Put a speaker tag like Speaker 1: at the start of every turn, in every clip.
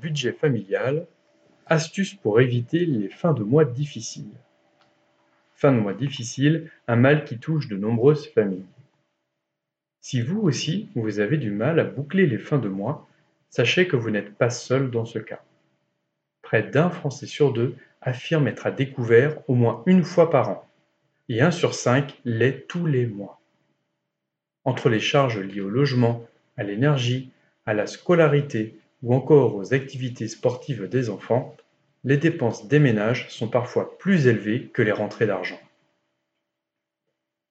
Speaker 1: Budget familial, astuces pour éviter les fins de mois difficiles. Fin de mois difficile, un mal qui touche de nombreuses familles. Si vous aussi, vous avez du mal à boucler les fins de mois, sachez que vous n'êtes pas seul dans ce cas. Près d'un Français sur deux affirme être à découvert au moins une fois par an, et un sur cinq l'est tous les mois. Entre les charges liées au logement, à l'énergie, à la scolarité ou encore aux activités sportives des enfants, les dépenses des ménages sont parfois plus élevées que les rentrées d'argent.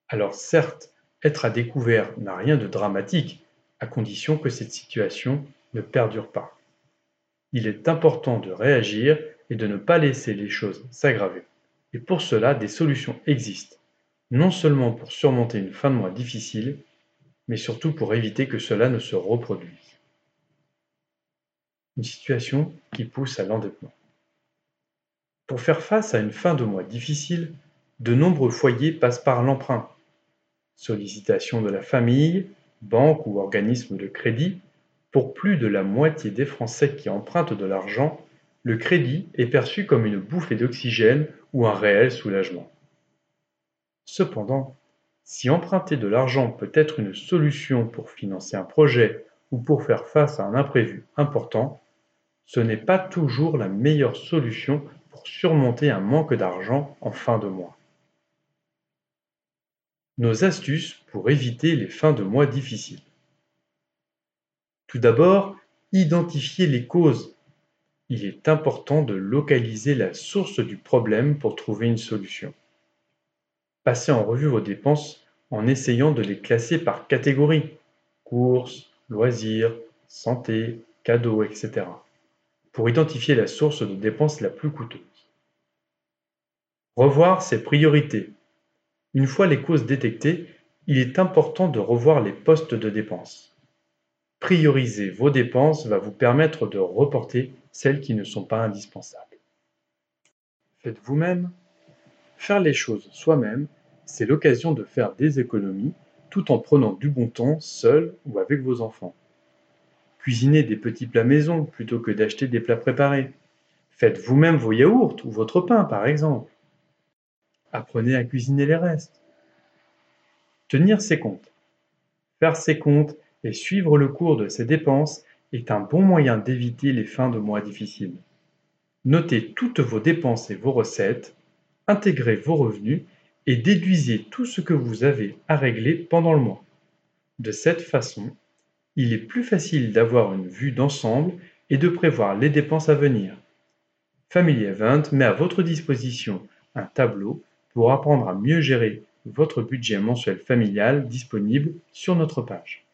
Speaker 1: Alors certes, être à découvert n'a rien de dramatique, à condition que cette situation ne perdure pas. Il est important de réagir et de ne pas laisser les choses s'aggraver. Et pour cela, des solutions existent, non seulement pour surmonter une fin de mois difficile, mais surtout pour éviter que cela ne se reproduise. Une situation qui pousse à l'endettement. Pour faire face à une fin de mois difficile, de nombreux foyers passent par l'emprunt. Sollicitation de la famille, banque ou organisme de crédit, pour plus de la moitié des Français qui empruntent de l'argent, le crédit est perçu comme une bouffée d'oxygène ou un réel soulagement. Cependant, si emprunter de l'argent peut être une solution pour financer un projet ou pour faire face à un imprévu important, ce n'est pas toujours la meilleure solution pour surmonter un manque d'argent en fin de mois. Nos astuces pour éviter les fins de mois difficiles. Tout d'abord, identifier les causes il est important de localiser la source du problème pour trouver une solution. Passez en revue vos dépenses en essayant de les classer par catégorie courses, loisirs, santé, cadeaux, etc. pour identifier la source de dépenses la plus coûteuse. Revoir ses priorités. Une fois les causes détectées, il est important de revoir les postes de dépenses. Prioriser vos dépenses va vous permettre de reporter celles qui ne sont pas indispensables. Faites vous-même. Faire les choses soi-même, c'est l'occasion de faire des économies tout en prenant du bon temps seul ou avec vos enfants. Cuisinez des petits plats maison plutôt que d'acheter des plats préparés. Faites vous-même vos yaourts ou votre pain par exemple. Apprenez à cuisiner les restes. Tenir ses comptes. Faire ses comptes et suivre le cours de ses dépenses est un bon moyen d'éviter les fins de mois difficiles. Notez toutes vos dépenses et vos recettes, intégrez vos revenus et déduisez tout ce que vous avez à régler pendant le mois. De cette façon, il est plus facile d'avoir une vue d'ensemble et de prévoir les dépenses à venir. Family Event met à votre disposition un tableau pour apprendre à mieux gérer votre budget mensuel familial disponible sur notre page.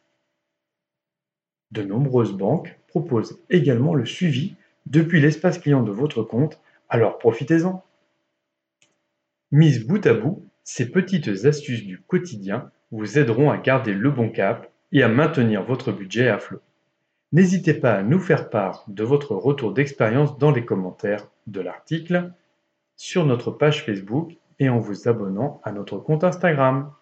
Speaker 1: De nombreuses banques proposent également le suivi depuis l'espace client de votre compte, alors profitez-en. Mises bout à bout, ces petites astuces du quotidien vous aideront à garder le bon cap et à maintenir votre budget à flot. N'hésitez pas à nous faire part de votre retour d'expérience dans les commentaires de l'article, sur notre page Facebook et en vous abonnant à notre compte Instagram.